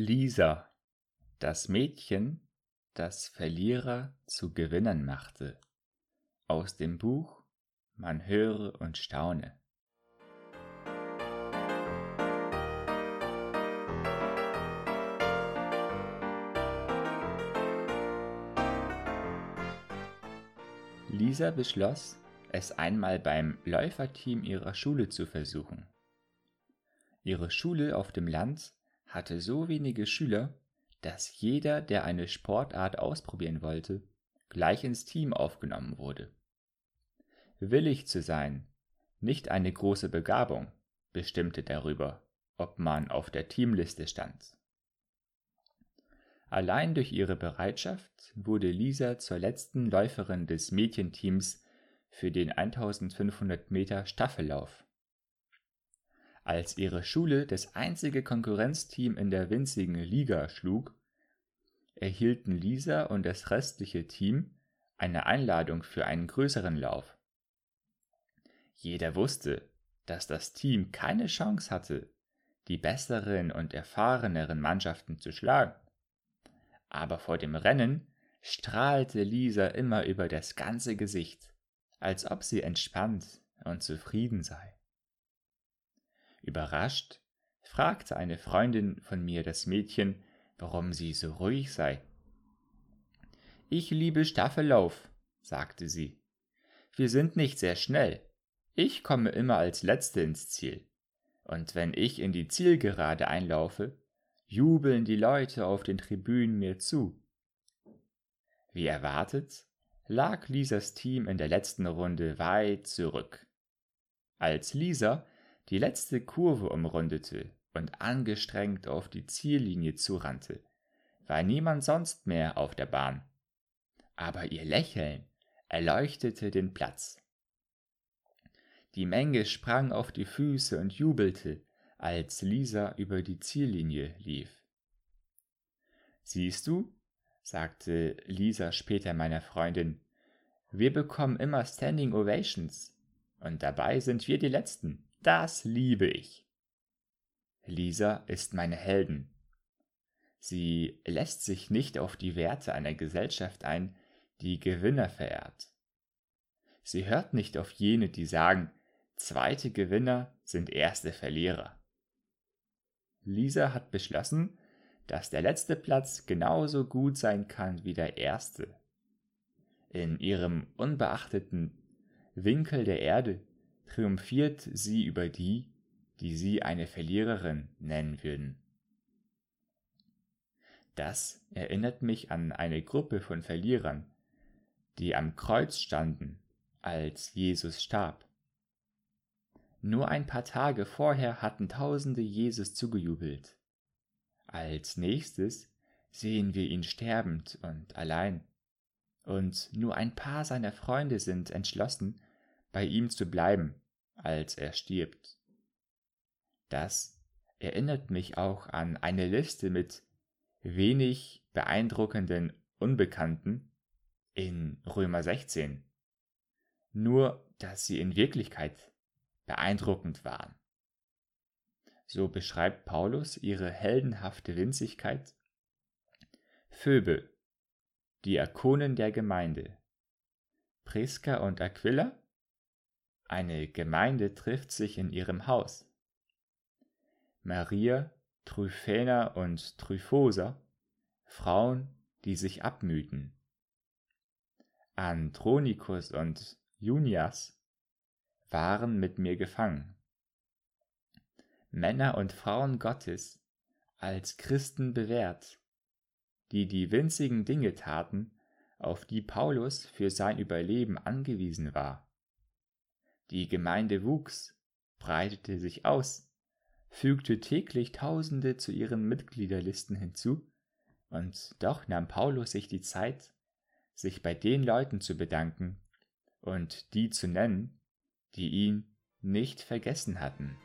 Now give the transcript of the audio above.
Lisa, das Mädchen, das Verlierer zu Gewinnern machte. Aus dem Buch Man höre und staune. Lisa beschloss, es einmal beim Läuferteam ihrer Schule zu versuchen. Ihre Schule auf dem Land hatte so wenige Schüler, dass jeder, der eine Sportart ausprobieren wollte, gleich ins Team aufgenommen wurde. Willig zu sein, nicht eine große Begabung, bestimmte darüber, ob man auf der Teamliste stand. Allein durch ihre Bereitschaft wurde Lisa zur letzten Läuferin des Mädchenteams für den 1500 Meter Staffellauf. Als ihre Schule das einzige Konkurrenzteam in der winzigen Liga schlug, erhielten Lisa und das restliche Team eine Einladung für einen größeren Lauf. Jeder wusste, dass das Team keine Chance hatte, die besseren und erfahreneren Mannschaften zu schlagen. Aber vor dem Rennen strahlte Lisa immer über das ganze Gesicht, als ob sie entspannt und zufrieden sei. Überrascht fragte eine Freundin von mir das Mädchen, warum sie so ruhig sei. Ich liebe Staffellauf, sagte sie. Wir sind nicht sehr schnell. Ich komme immer als Letzte ins Ziel. Und wenn ich in die Zielgerade einlaufe, jubeln die Leute auf den Tribünen mir zu. Wie erwartet, lag Lisas Team in der letzten Runde weit zurück. Als Lisa die letzte Kurve umrundete und angestrengt auf die Ziellinie zurannte, war niemand sonst mehr auf der Bahn. Aber ihr Lächeln erleuchtete den Platz. Die Menge sprang auf die Füße und jubelte, als Lisa über die Ziellinie lief. Siehst du, sagte Lisa später meiner Freundin, wir bekommen immer Standing Ovations, und dabei sind wir die Letzten. Das liebe ich. Lisa ist meine Helden. Sie lässt sich nicht auf die Werte einer Gesellschaft ein, die Gewinner verehrt. Sie hört nicht auf jene, die sagen, zweite Gewinner sind erste Verlierer. Lisa hat beschlossen, dass der letzte Platz genauso gut sein kann wie der erste. In ihrem unbeachteten Winkel der Erde triumphiert sie über die, die sie eine Verliererin nennen würden. Das erinnert mich an eine Gruppe von Verlierern, die am Kreuz standen, als Jesus starb. Nur ein paar Tage vorher hatten Tausende Jesus zugejubelt. Als nächstes sehen wir ihn sterbend und allein. Und nur ein paar seiner Freunde sind entschlossen, bei ihm zu bleiben, als er stirbt. Das erinnert mich auch an eine Liste mit wenig beeindruckenden Unbekannten in Römer 16. Nur, dass sie in Wirklichkeit beeindruckend waren. So beschreibt Paulus ihre heldenhafte Winzigkeit. Phoebe, Diakonen der Gemeinde. Priska und Aquila, eine Gemeinde trifft sich in ihrem Haus. Maria, Tryphäna und Tryphosa, Frauen, die sich abmühten. Andronikus und Junias waren mit mir gefangen. Männer und Frauen Gottes als Christen bewährt, die die winzigen Dinge taten, auf die Paulus für sein Überleben angewiesen war. Die Gemeinde wuchs, breitete sich aus, fügte täglich Tausende zu ihren Mitgliederlisten hinzu, und doch nahm Paulus sich die Zeit, sich bei den Leuten zu bedanken und die zu nennen, die ihn nicht vergessen hatten.